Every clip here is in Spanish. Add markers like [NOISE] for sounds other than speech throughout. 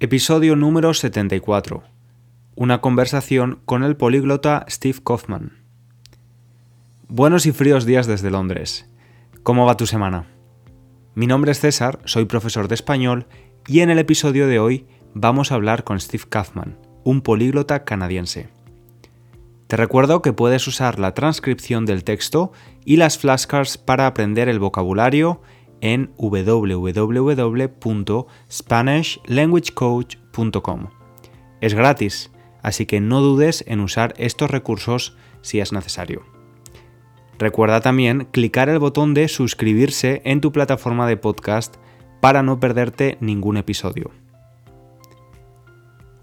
Episodio número 74. Una conversación con el políglota Steve Kaufman. Buenos y fríos días desde Londres. ¿Cómo va tu semana? Mi nombre es César, soy profesor de español y en el episodio de hoy vamos a hablar con Steve Kaufman, un políglota canadiense. Te recuerdo que puedes usar la transcripción del texto y las flashcards para aprender el vocabulario en www.spanishlanguagecoach.com. Es gratis, así que no dudes en usar estos recursos si es necesario. Recuerda también clicar el botón de suscribirse en tu plataforma de podcast para no perderte ningún episodio.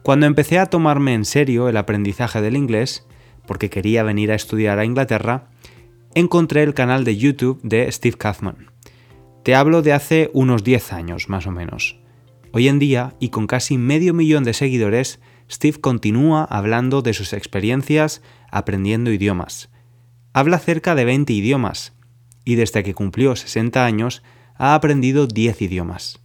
Cuando empecé a tomarme en serio el aprendizaje del inglés, porque quería venir a estudiar a Inglaterra, encontré el canal de YouTube de Steve Kaufman. Te hablo de hace unos 10 años, más o menos. Hoy en día, y con casi medio millón de seguidores, Steve continúa hablando de sus experiencias aprendiendo idiomas. Habla cerca de 20 idiomas, y desde que cumplió 60 años ha aprendido 10 idiomas.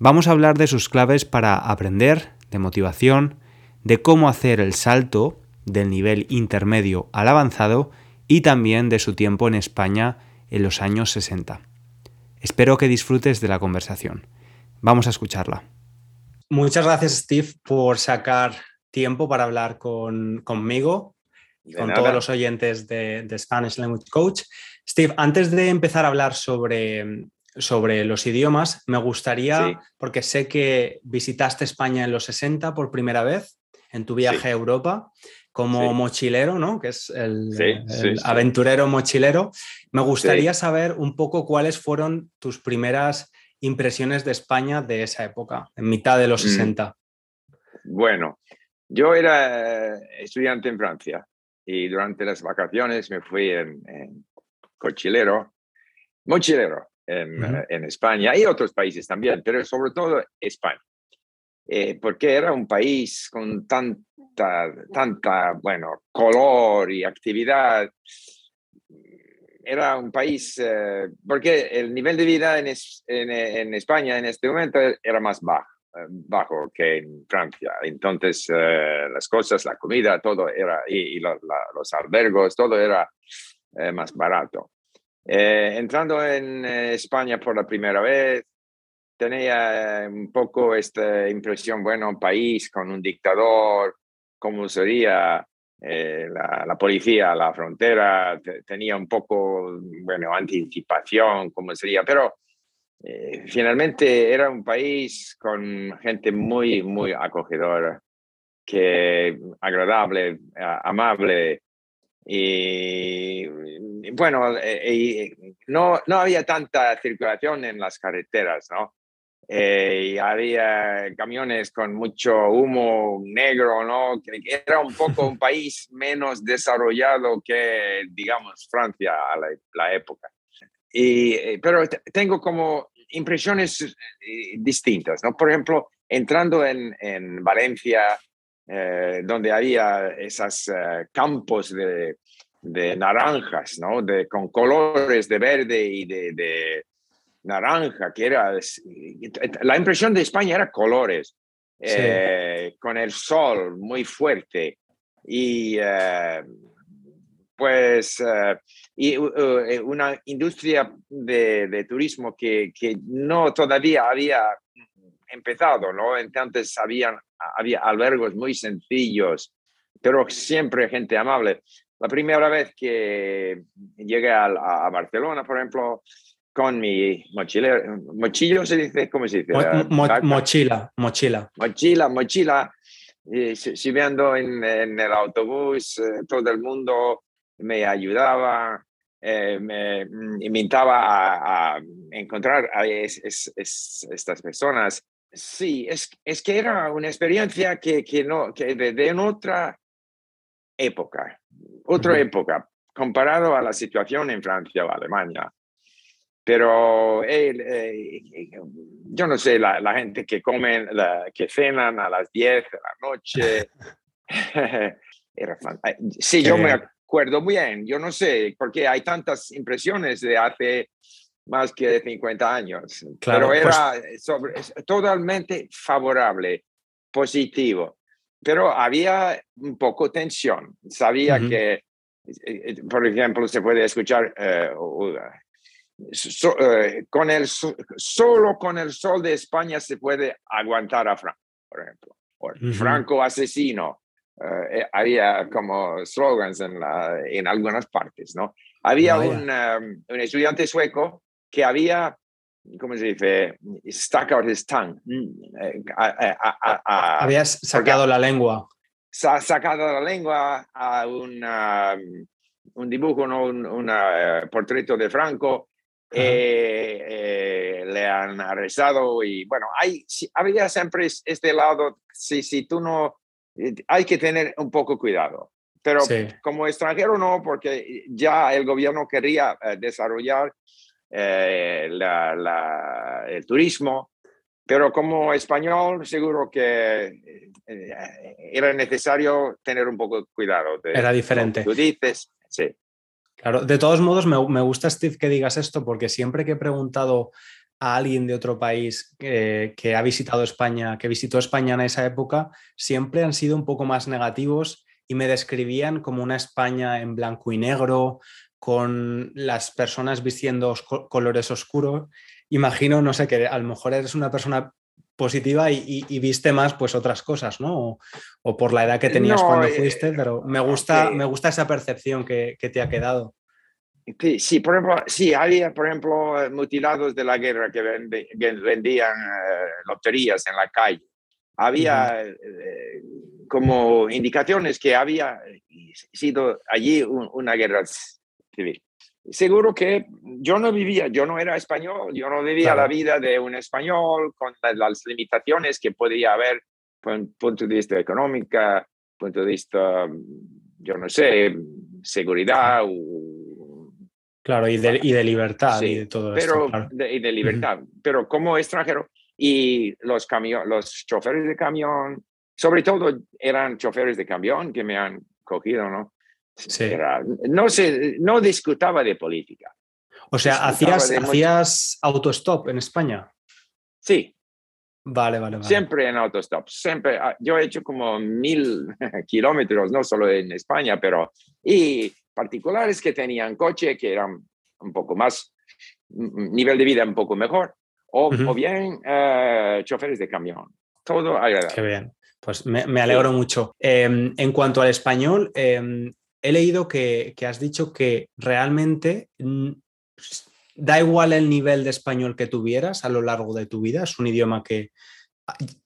Vamos a hablar de sus claves para aprender, de motivación, de cómo hacer el salto del nivel intermedio al avanzado y también de su tiempo en España en los años 60. Espero que disfrutes de la conversación. Vamos a escucharla. Muchas gracias, Steve, por sacar tiempo para hablar conmigo y con todos los oyentes de, Spanish Language Coach. Steve, antes de empezar a hablar sobre, sobre los idiomas, me gustaría, porque sé que visitaste España en los 60 por primera vez en tu viaje a Europa como mochilero, ¿no? Que es el, aventurero mochilero. Me gustaría saber un poco cuáles fueron tus primeras impresiones de España de esa época, en mitad de los 60. Mm. Bueno, yo era estudiante en Francia y durante las vacaciones me fui en, cochilero, mochilero en, en España y otros países también, pero sobre todo España. Eh, porque era un país con tanta, tanta, bueno, color y actividad. Era un país, eh, porque el nivel de vida en, en, España en este momento era más bajo, eh, bajo que en Francia. Entonces, las cosas, la comida, todo era, y, los albergos, todo era más barato. entrando en España por la primera vez, tenía un poco esta impresión, bueno, un país con un dictador, como sería eh, la, policía la frontera, tenía un poco, bueno, anticipación, como sería, pero eh, finalmente era un país con gente muy, muy acogedora, que agradable, amable, y bueno, eh, no, no había tanta circulación en las carreteras, ¿no? Eh, y había camiones con mucho humo negro, ¿no? Que era un poco un [LAUGHS] país menos desarrollado que, digamos, Francia a la, época. Y, eh, pero tengo como impresiones eh, distintas, ¿no? Por ejemplo, entrando en, en Valencia, donde había esos campos de, de, naranjas, ¿no? De, con colores de verde y de naranja, que era... La impresión de España era colores, eh, con el sol muy fuerte y eh, pues eh, y una industria de, turismo que, que, no todavía había empezado, ¿no? Entonces habían, había albergos muy sencillos, pero siempre gente amable. La primera vez que llegué a, a Barcelona, por ejemplo, con mi mochila, mochillo se dice, ¿cómo se dice? mochila, mochila. Mochila, mochila. Y subiendo en, en el autobús, eh, todo el mundo me ayudaba, eh, me invitaba a, a encontrar a estas personas. Sí, es, es que era una experiencia que, que no, que de, de otra época, otra época, comparado a la situación en Francia o Alemania. Pero eh, yo no sé, la, la gente que comen, que cenan a las 10 de la noche, [LAUGHS] era. Sí, yo me acuerdo bien, yo no sé, porque hay tantas impresiones de hace más que 50 años, pero pues era sobre, totalmente favorable, positivo. Pero había un poco tensión. Sabía que, eh, eh, por ejemplo, se puede escuchar eh, con el, solo con el sol de España se puede aguantar a Franco, por ejemplo. Franco asesino. había como slogans en, la, en algunas partes, ¿no? Había un, um, un, estudiante sueco que había, ¿cómo se dice? Stuck out his tongue. Mm, eh, Habías sacado la lengua. Sa sacado la lengua a una, um, un dibujo, ¿no? un, un uh, portreto de Franco. Eh, eh, le han arrestado y bueno, hay, había siempre este lado, si, si tú no, hay que tener un poco cuidado. Pero como extranjero no, porque ya el gobierno quería desarrollar eh, la, el turismo, pero como español seguro que eh, era necesario tener un poco de cuidado. De, era diferente. Tú dices, sí. Claro, de todos modos me, me, gusta, Steve, que digas esto, porque siempre que he preguntado a alguien de otro país que, que, ha visitado España, que visitó España en esa época, siempre han sido un poco más negativos y me describían como una España en blanco y negro, con las personas vistiendo colores oscuros. Imagino, no sé, que a lo mejor eres una persona positiva y, viste más pues otras cosas, ¿no? O, por la edad que tenías cuando eh, fuiste, pero me gusta, me gusta esa percepción que, te ha quedado. Sí, por ejemplo, sí, había, por ejemplo, mutilados de la guerra que, vendían eh, loterías en la calle. Había eh, como indicaciones que había sido allí una guerra Seguro que yo no vivía, yo no era español, yo no vivía la vida de un español con las limitaciones que podía haber punto de vista económico, punto de vista, yo no sé, seguridad. claro, y de, y de libertad y de todo pero, esto. y de libertad. Pero como extranjero, y los, camión, los choferes de camión, sobre todo eran choferes de camión que me han cogido, ¿no? No, se, no discutaba de política. O sea, ¿hacías, ¿hacías autostop en España? Sí. Vale, vale, vale. Siempre en autostop, siempre. Ah, yo he hecho como mil [LAUGHS] kilómetros, no solo en España, pero... Y particulares que tenían coche, que eran un poco más, nivel de vida un poco mejor, o, o bien uh, choferes de camión. Todo agradable. Qué bien. Pues me, me alegro mucho. Eh, en cuanto al español, eh, he leído que, has dicho que realmente mm, da igual el nivel de español que tuvieras a lo largo de tu vida, es un idioma que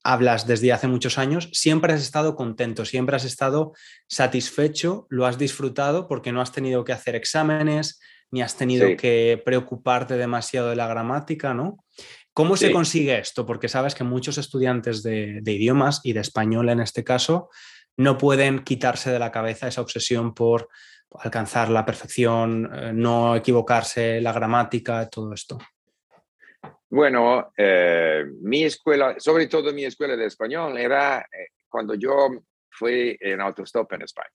hablas desde hace muchos años, siempre has estado contento, siempre has estado satisfecho, lo has disfrutado porque no has tenido que hacer exámenes, ni has tenido que preocuparte demasiado de la gramática, ¿no? ¿Cómo se consigue esto? Porque sabes que muchos estudiantes de, de idiomas y de español en este caso no pueden quitarse de la cabeza esa obsesión por alcanzar la perfección, eh, no equivocarse, la gramática, todo esto. Bueno, eh, mi escuela, sobre todo mi escuela de español, era eh, cuando yo fui en autostop en España.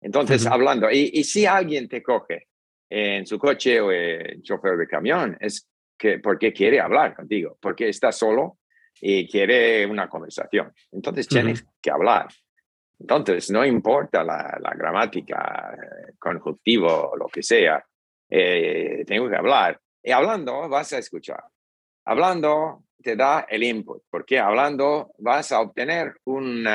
Entonces, hablando, y, si alguien te coge en su coche o en chofer de camión, es que porque quiere hablar contigo, porque está solo y quiere una conversación. Entonces, tienes que hablar. Entonces, no importa la, gramática, eh, conjuntivo, lo que sea, eh, tengo que hablar. Y hablando vas a escuchar. Hablando te da el input, porque hablando vas a obtener un,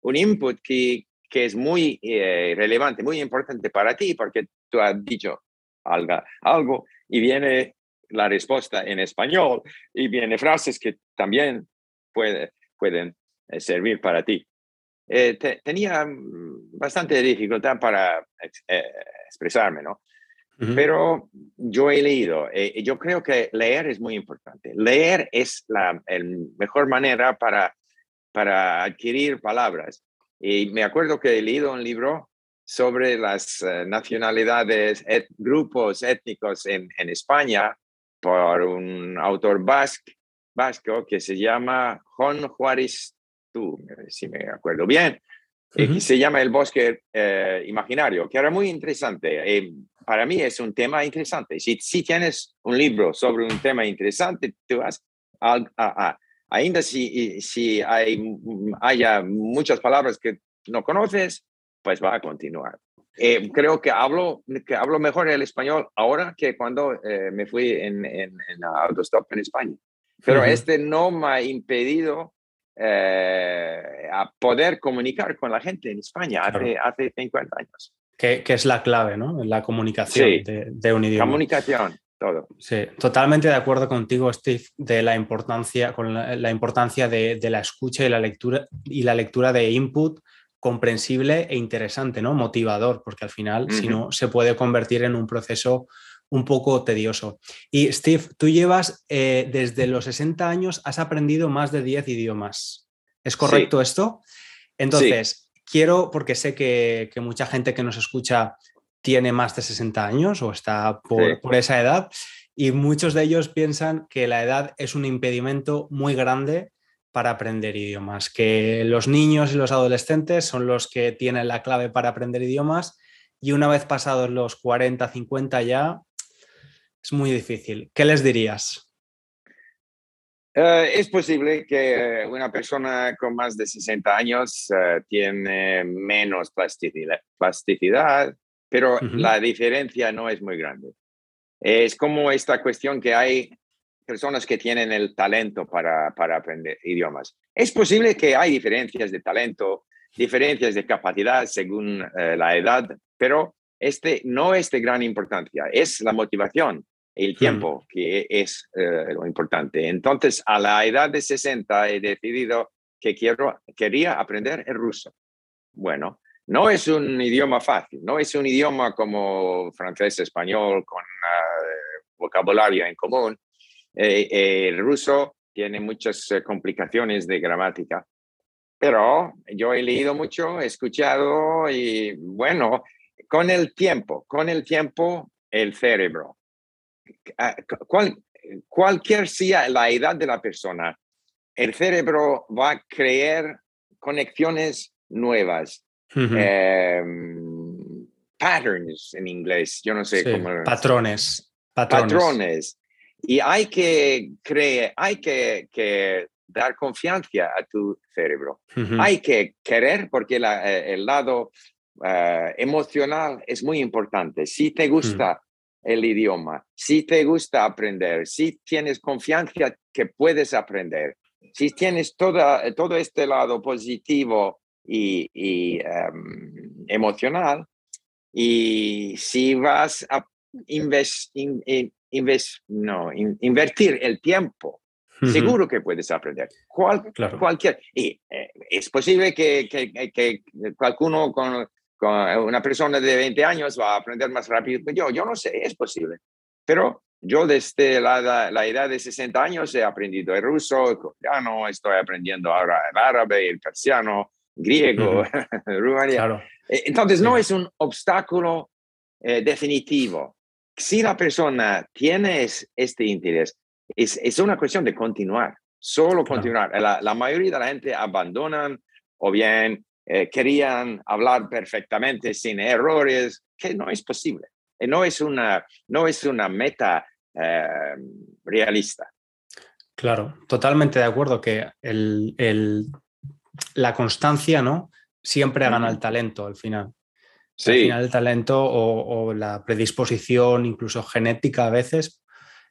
un input que, que, es muy eh, relevante, muy importante para ti, porque tú has dicho algo, algo y viene la respuesta en español y viene frases que también puede, pueden servir para ti. Eh, tenía mm, bastante dificultad para eh, expresarme, ¿no? Pero yo he leído, eh, yo creo que leer es muy importante. Leer es la mejor manera para, para adquirir palabras. Y me acuerdo que he leído un libro sobre las nacionalidades, grupos étnicos en, en, España por un autor vasco que se llama Juan Juárez tú, si me acuerdo bien, uh se llama El Bosque eh, Imaginario, que era muy interesante. Eh, para mí es un tema interesante. Si, si tienes un libro sobre un tema interesante, tú vas a, a, ainda si, si hay haya muchas palabras que no conoces, pues va a continuar. Eh, creo que hablo, que hablo mejor el español ahora que cuando eh, me fui en, en, en, autostop en España. Pero este no me ha impedido eh, a poder comunicar con la gente en España hace, hace 50 años. Que, que, es la clave, ¿no? La comunicación de, de, un idioma. Comunicación, todo. Sí, totalmente de acuerdo contigo, Steve, de la importancia, con la, la importancia de, de, la escucha y la lectura y la lectura de input comprensible e interesante, ¿no? Motivador, porque al final, uh -huh. si no, se puede convertir en un proceso un poco tedioso. Y Steve, tú llevas eh, desde los 60 años, has aprendido más de 10 idiomas. ¿Es correcto sí. esto? Entonces, sí. quiero, porque sé que, que, mucha gente que nos escucha tiene más de 60 años o está por, sí. por esa edad, y muchos de ellos piensan que la edad es un impedimento muy grande para aprender idiomas, que los niños y los adolescentes son los que tienen la clave para aprender idiomas y una vez pasados los 40, 50 ya es muy difícil. ¿Qué les dirías? Uh, es posible que una persona con más de 60 años uh, tiene menos plasticidad, plasticidad pero -huh. la diferencia no es muy grande. Es como esta cuestión que hay personas que tienen el talento para, para aprender idiomas. Es posible que hay diferencias de talento, diferencias de capacidad según la edad, pero este no es de gran importancia, es la motivación, el tiempo mm. que es uh, lo importante. Entonces, a la edad de 60 he decidido que quiero, quería aprender el ruso. Bueno, no es un idioma fácil, no es un idioma como francés, español, con uh, vocabulario en común, eh, eh, el ruso tiene muchas eh, complicaciones de gramática, pero yo he leído mucho, he escuchado y bueno, con el tiempo, con el tiempo, el cerebro, cual, cualquier sea la edad de la persona, el cerebro va a crear conexiones nuevas. Uh -huh. eh, patterns en inglés, yo no sé sí, cómo. Patrones. Patrones. patrones. Y hay que creer, hay que, que dar confianza a tu cerebro. Uh -huh. Hay que querer porque la, eh, el lado uh, emocional es muy importante. Si te gusta. El idioma, si te gusta aprender, si tienes confianza que puedes aprender, si tienes toda, todo este lado positivo y, y um, emocional, y si vas a invest, in, in, invest, no, in, invertir el tiempo, uh -huh. seguro que puedes aprender. Cual, claro. Cualquier. Y eh, es posible que, que, que, alguno con, con, una persona de 20 años va a aprender más rápido que yo. Yo no sé, es posible. Pero yo desde la, la edad de 60 años he aprendido el ruso, el coreano, estoy aprendiendo ahora el árabe, el persiano, griego, uh [LAUGHS] -huh. Claro. Eh, entonces, no es un obstáculo eh, definitivo si la persona tiene este interés, es, es una cuestión de continuar, solo continuar. Claro. La, la, mayoría de la gente abandonan o bien eh, querían hablar perfectamente sin errores, que no es posible. Eh, no es una, no es una meta eh, realista. Claro, totalmente de acuerdo que el, el, la constancia ¿no? siempre gana el talento al final. Sí. Al final el talento o, o, la predisposición, incluso genética a veces,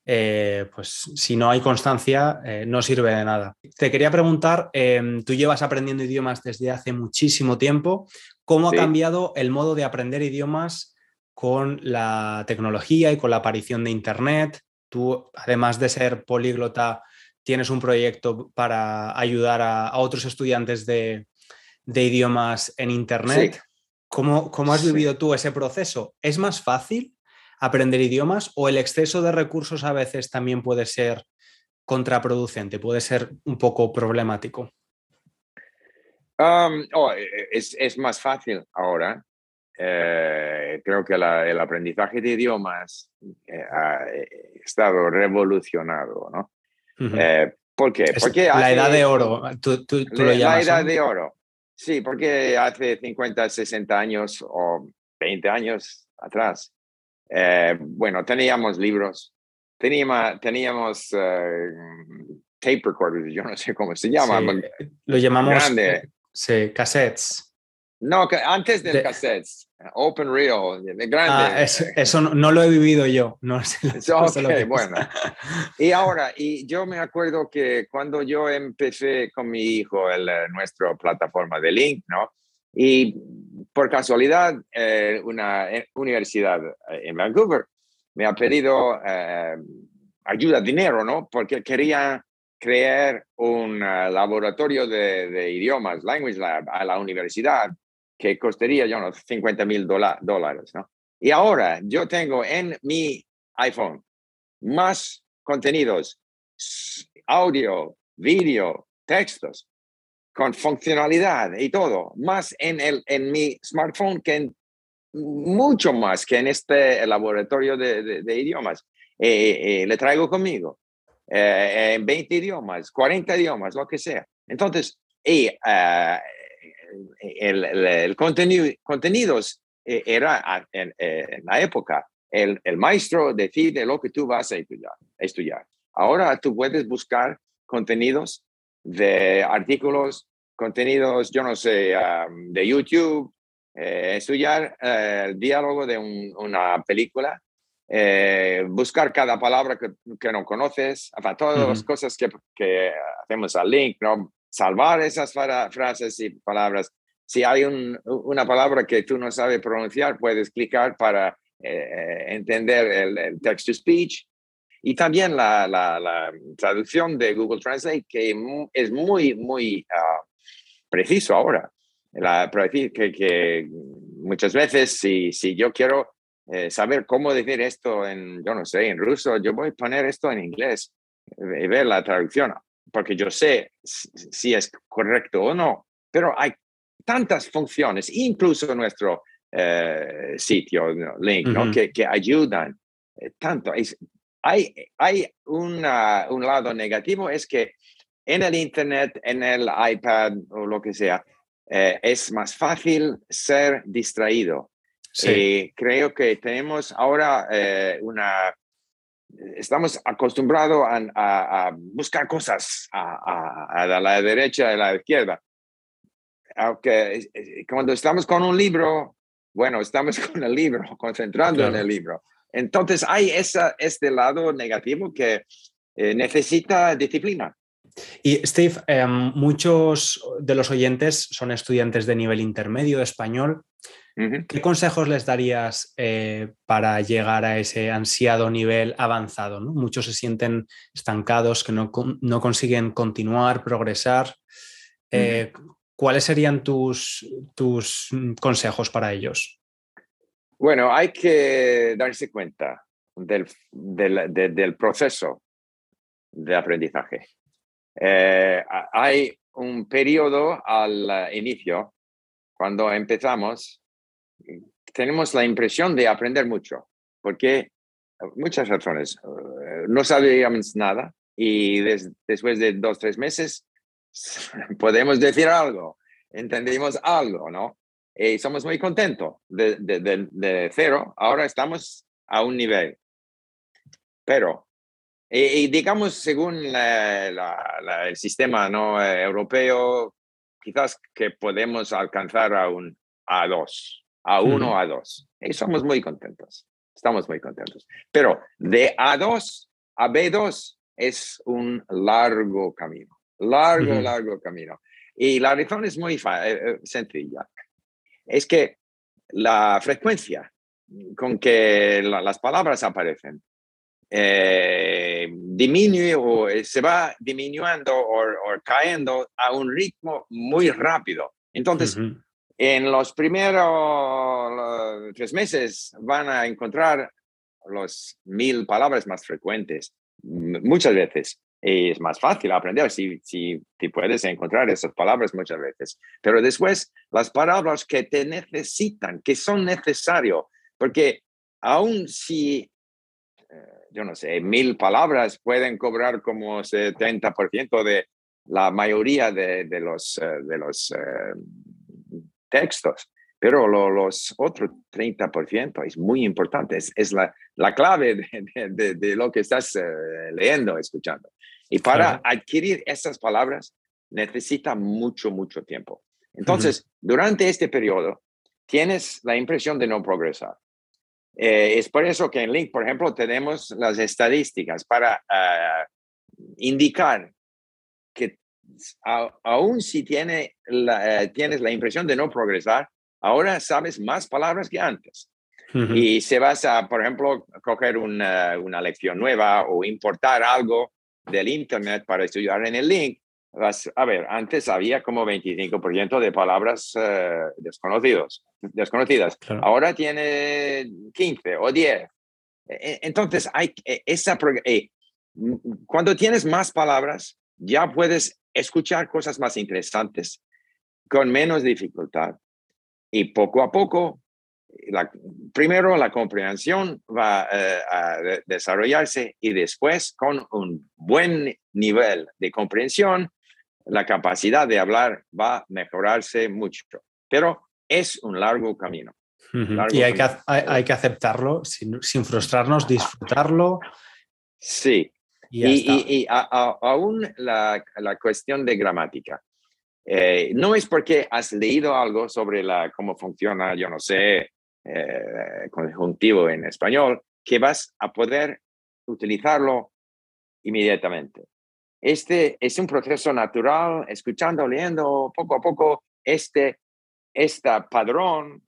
eh, pues si no hay constancia, eh, no sirve de nada. Te quería preguntar, eh, tú llevas aprendiendo idiomas desde hace muchísimo tiempo, ¿cómo sí. ha cambiado el modo de aprender idiomas con la tecnología y con la aparición de Internet? Tú, además de ser políglota, tienes un proyecto para ayudar a, a otros estudiantes de, de, idiomas en Internet. Sí. ¿Cómo, ¿Cómo, has vivido tú ese proceso? ¿Es más fácil aprender idiomas o el exceso de recursos a veces también puede ser contraproducente, puede ser un poco problemático? Um, oh, es, es, más fácil ahora. Eh, creo que la, el aprendizaje de idiomas eh, ha estado revolucionado, ¿no? Uh -huh. eh, ¿Por qué? Porque la edad de oro, tú, tú, tú la, lo llamas. La edad ¿no? de oro. Sí, porque hace 50, 60 años o 20 años atrás, Eh, bueno, teníamos libros, teníamos, teníamos eh, tape recorders, yo no sé cómo se llama. lo llamamos grande. Sí, cassettes. No, antes del cassette, Open Reel, de grande. Ah, eso, no, lo he vivido yo. No sé okay, bueno. Y ahora, y yo me acuerdo que cuando yo empecé con mi hijo el, eh, nuestra plataforma de Link, ¿no? Y por casualidad, eh, una eh, universidad en Vancouver me ha pedido ayuda, dinero, ¿no? Porque quería crear un laboratorio de, de idiomas, Language Lab, a la universidad que costaría, yo no, 50 mil dólares, ¿no? Y ahora yo tengo en mi iPhone más contenidos, audio, vídeo, textos, con funcionalidad y todo, más en, el, en mi smartphone que en, mucho más que en este laboratorio de, idiomas. Eh, eh, eh, le traigo conmigo en 20 idiomas, 40 idiomas, lo que sea. Entonces, y, el, el, contenido, contenidos eh, era en, la época, el, el, maestro decide lo que tú vas a estudiar. Ahora tú puedes buscar contenidos de artículos, contenidos, yo no sé, de YouTube, eh, estudiar eh, el diálogo de una película, buscar cada palabra que, que no conoces, todas las cosas que, que, hacemos al link, ¿no? salvar esas frases y palabras. Si hay una palabra que tú no sabes pronunciar, puedes clicar para eh, entender el, text-to-speech. Y también la, traducción de Google Translate, que es muy, muy uh, preciso ahora. La, que, que muchas veces, si, si yo quiero eh, saber cómo decir esto en, yo no sé, en ruso, yo voy a poner esto en inglés y ver la traducción porque yo sé si es correcto o no, pero hay tantas funciones, incluso nuestro eh, sitio, link, que, que, ayudan eh, tanto. Hay hay una, un lado negativo, es que en el Internet, en el iPad o lo que sea, eh, es más fácil ser distraído. Sí. creo que tenemos ahora una estamos acostumbrados a, buscar cosas a, la derecha y a la izquierda. Aunque cuando estamos con un libro, bueno, estamos [LAUGHS] con el libro, concentrando en el libro. Entonces hay esa, este lado negativo que eh, necesita disciplina. Y Steve, em, muchos de los oyentes son estudiantes de nivel intermedio de español. ¿Qué consejos les darías eh, para llegar a ese ansiado nivel avanzado? Muchos se sienten estancados, que no, consiguen continuar, progresar. Eh, ¿Cuáles serían tus, tus consejos para ellos? Bueno, hay que darse cuenta del, del, proceso de aprendizaje. Eh, hay un periodo al inicio, cuando empezamos, tenemos la impresión de aprender mucho, porque muchas razones. Eh, no sabíamos nada y después de dos, tres meses [LAUGHS] podemos decir algo, entendimos algo, ¿no? Y somos muy contentos de, de, cero, ahora estamos a un nivel. Pero, y, digamos, según el sistema ¿no? europeo, quizás que podemos alcanzar a un A2, a uno, a dos. Y somos muy contentos, estamos muy contentos. Pero de A2 a B2 es un largo camino, largo, largo camino. Y la razón es muy eh, eh, sencilla. Es que la frecuencia con que las palabras aparecen eh, disminuye o se va disminuyendo o, cayendo a un ritmo muy rápido. Entonces, en los primeros tres meses van a encontrar los mil palabras más frecuentes, muchas veces. Es más fácil aprender si, si, puedes encontrar esas palabras muchas veces. Pero después, las palabras que te necesitan, que son necesarias, porque aún si, eh, yo no sé, mil palabras pueden cobrar como 70% de la mayoría de, de los, eh, de los eh, textos. pero los otros 30% es muy importante, es, la, la, clave de, de, lo que estás eh, leyendo, escuchando. Y para adquirir esas palabras necesita mucho, mucho tiempo. Entonces, durante este periodo, tienes la impresión de no progresar. Eh, es por eso que en Link, por ejemplo, tenemos las estadísticas para ah, indicar que aún si tiene la, eh, tienes la impresión de no progresar, ahora sabes más palabras que antes. Y si vas a, por ejemplo, coger una, una, lección nueva o importar algo del Internet para estudiar en el link, vas a ver, antes había como 25% de palabras uh, desconocidos, desconocidas. Ahora tiene 15 o 10. E, e, entonces, hay e, esa, eh, cuando tienes más palabras, ya puedes escuchar cosas más interesantes con menos dificultad. Y poco a poco, la, primero la comprensión va eh, a desarrollarse y después con un buen nivel de comprensión, la capacidad de hablar va a mejorarse mucho. Pero es un largo camino. y hay, Que, hay, que aceptarlo sin, sin frustrarnos, disfrutarlo. Sí, y, aún la, la, cuestión de gramática. Eh, no es porque has leído algo sobre la, cómo funciona, yo no sé, eh, conjuntivo en español, que vas a poder utilizarlo inmediatamente. Este es un proceso natural, escuchando, leyendo, poco a poco, este, este padrón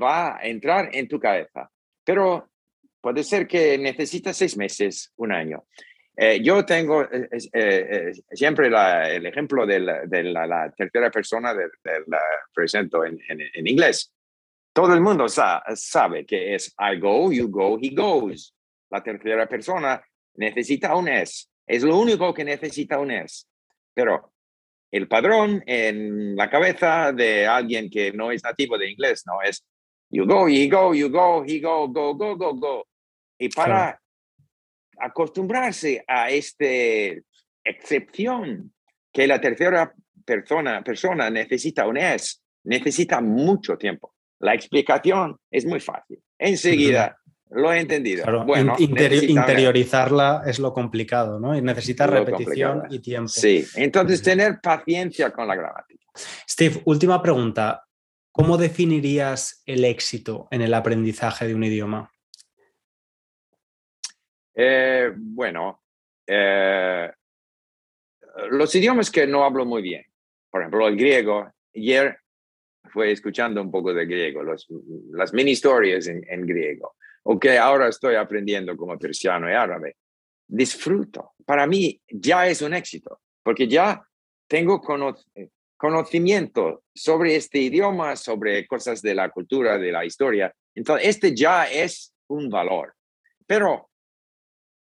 va a entrar en tu cabeza. Pero puede ser que necesitas seis meses, un año. Eh, yo tengo eh, siempre el ejemplo de la, tercera persona del presento en, en, inglés. Todo el mundo sabe que es I go, you go, he goes. La tercera persona necesita un es. Es lo único que necesita un es. Pero el padrón en la cabeza de alguien que no es nativo de inglés no es you go, he go, you go, he go, go, go, go, go. Y para acostumbrarse a esta excepción que la tercera persona, persona necesita un es, necesita mucho tiempo. La explicación es muy fácil. Enseguida lo he entendido. bueno, interiorizarla es lo complicado, ¿no? Y necesita repetición y tiempo. Sí, entonces tener paciencia con la gramática. Steve, última pregunta. ¿Cómo definirías el éxito en el aprendizaje de un idioma? Eh, bueno, eh, los idiomas que no hablo muy bien, por ejemplo, el griego, ayer fue escuchando un poco de griego, las mini historias en, griego, o que ahora estoy aprendiendo como persiano y árabe. Disfruto. Para mí ya es un éxito, porque ya tengo conocimiento sobre este idioma, sobre cosas de la cultura, de la historia. Entonces, este ya es un valor. Pero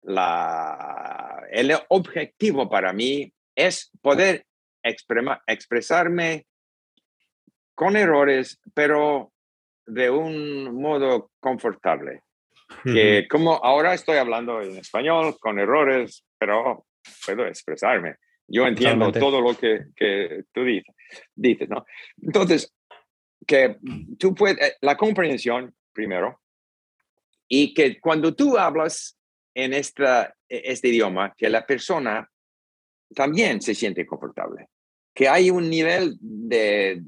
la, el objetivo para mí es poder expresarme con errores, pero de un modo confortable. Que como ahora estoy hablando en español con errores, pero puedo expresarme. Yo entiendo todo lo que, que tú dices, dices, ¿no? Entonces, que tú puedes, eh, la comprensión primero, y que cuando tú hablas en esta, e, este idioma que la persona también se siente confortable, que hay un nivel de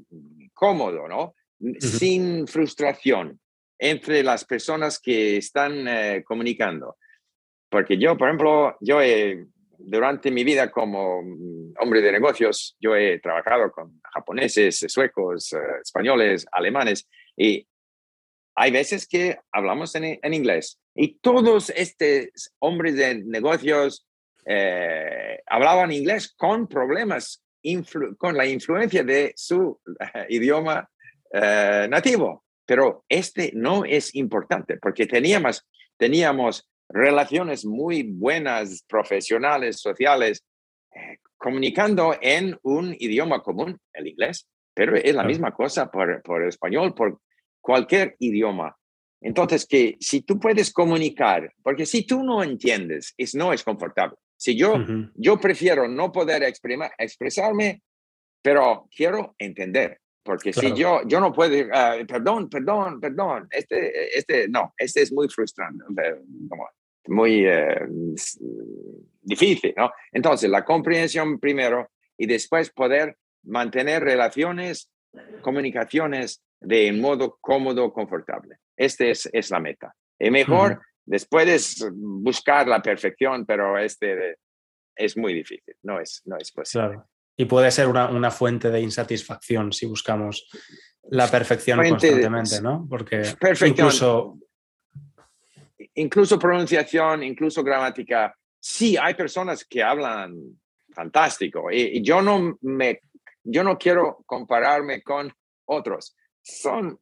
cómodo, ¿no? Sin frustración entre las personas que están eh, comunicando. Porque yo, por ejemplo, yo he, durante mi vida como mm, hombre de negocios, yo he trabajado con japoneses, suecos, eh, españoles, alemanes, y hay veces que hablamos en, inglés y todos estos hombres de negocios eh, hablaban inglés con problemas, con la influencia de su idioma eh, nativo. Pero este no es importante porque teníamos, teníamos relaciones muy buenas, profesionales, sociales, eh, comunicando en un idioma común, el inglés. Pero es la misma cosa por, por español, por cualquier idioma. Entonces, que si tú puedes comunicar, porque si tú no entiendes, es, no es confortable. Si yo, yo prefiero no poder expresarme, pero quiero entender. Porque si yo, yo no puedo, ah, perdón, perdón, perdón, este, este, no, este es muy frustrante, muy eh, difícil, ¿no? Entonces, la comprensión primero y después poder mantener relaciones, comunicaciones de modo cómodo, confortable. Este es, es la meta. Y mejor, después después buscar la perfección, pero este es muy difícil, no es, no es posible. Claro. Y puede ser una, una, fuente de insatisfacción si buscamos la perfección constantemente, ¿no? Porque incluso... Incluso pronunciación, incluso gramática. Sí, hay personas que hablan fantástico y, yo, no me, yo no quiero compararme con otros. Son,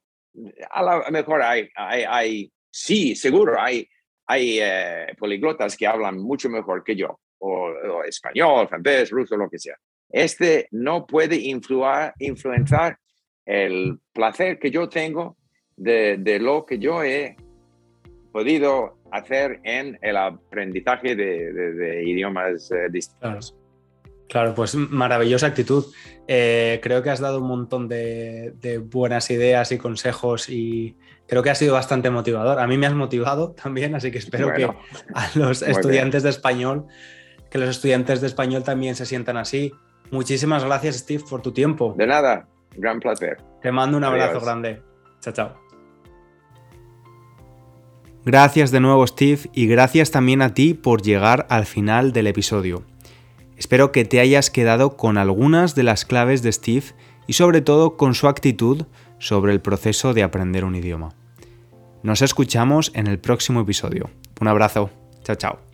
a lo mejor hay, hay, hay sí, seguro, hay, hay eh, poliglotas que hablan mucho mejor que yo, o, español, francés, ruso, lo que sea. Este no puede influir, influenciar el placer que yo tengo de, lo que yo he podido hacer en el aprendizaje de, idiomas eh, distintos. Pues maravillosa actitud. Eh, creo que has dado un montón de, buenas ideas y consejos y creo que ha sido bastante motivador. A mí me has motivado [LAUGHS] también, así que espero que [LAUGHS] a los estudiantes de español, que los estudiantes de español también se sientan así. Muchísimas gracias, Steve, por tu tiempo. De nada, gran placer. Te mando un abrazo grande. Chao, chao. Gracias de nuevo, Steve, y gracias también a ti por llegar al final del episodio. Espero que te hayas quedado con algunas de las claves de Steve y sobre todo con su actitud sobre el proceso de aprender un idioma. Nos escuchamos en el próximo episodio. Un abrazo. Chao, chao.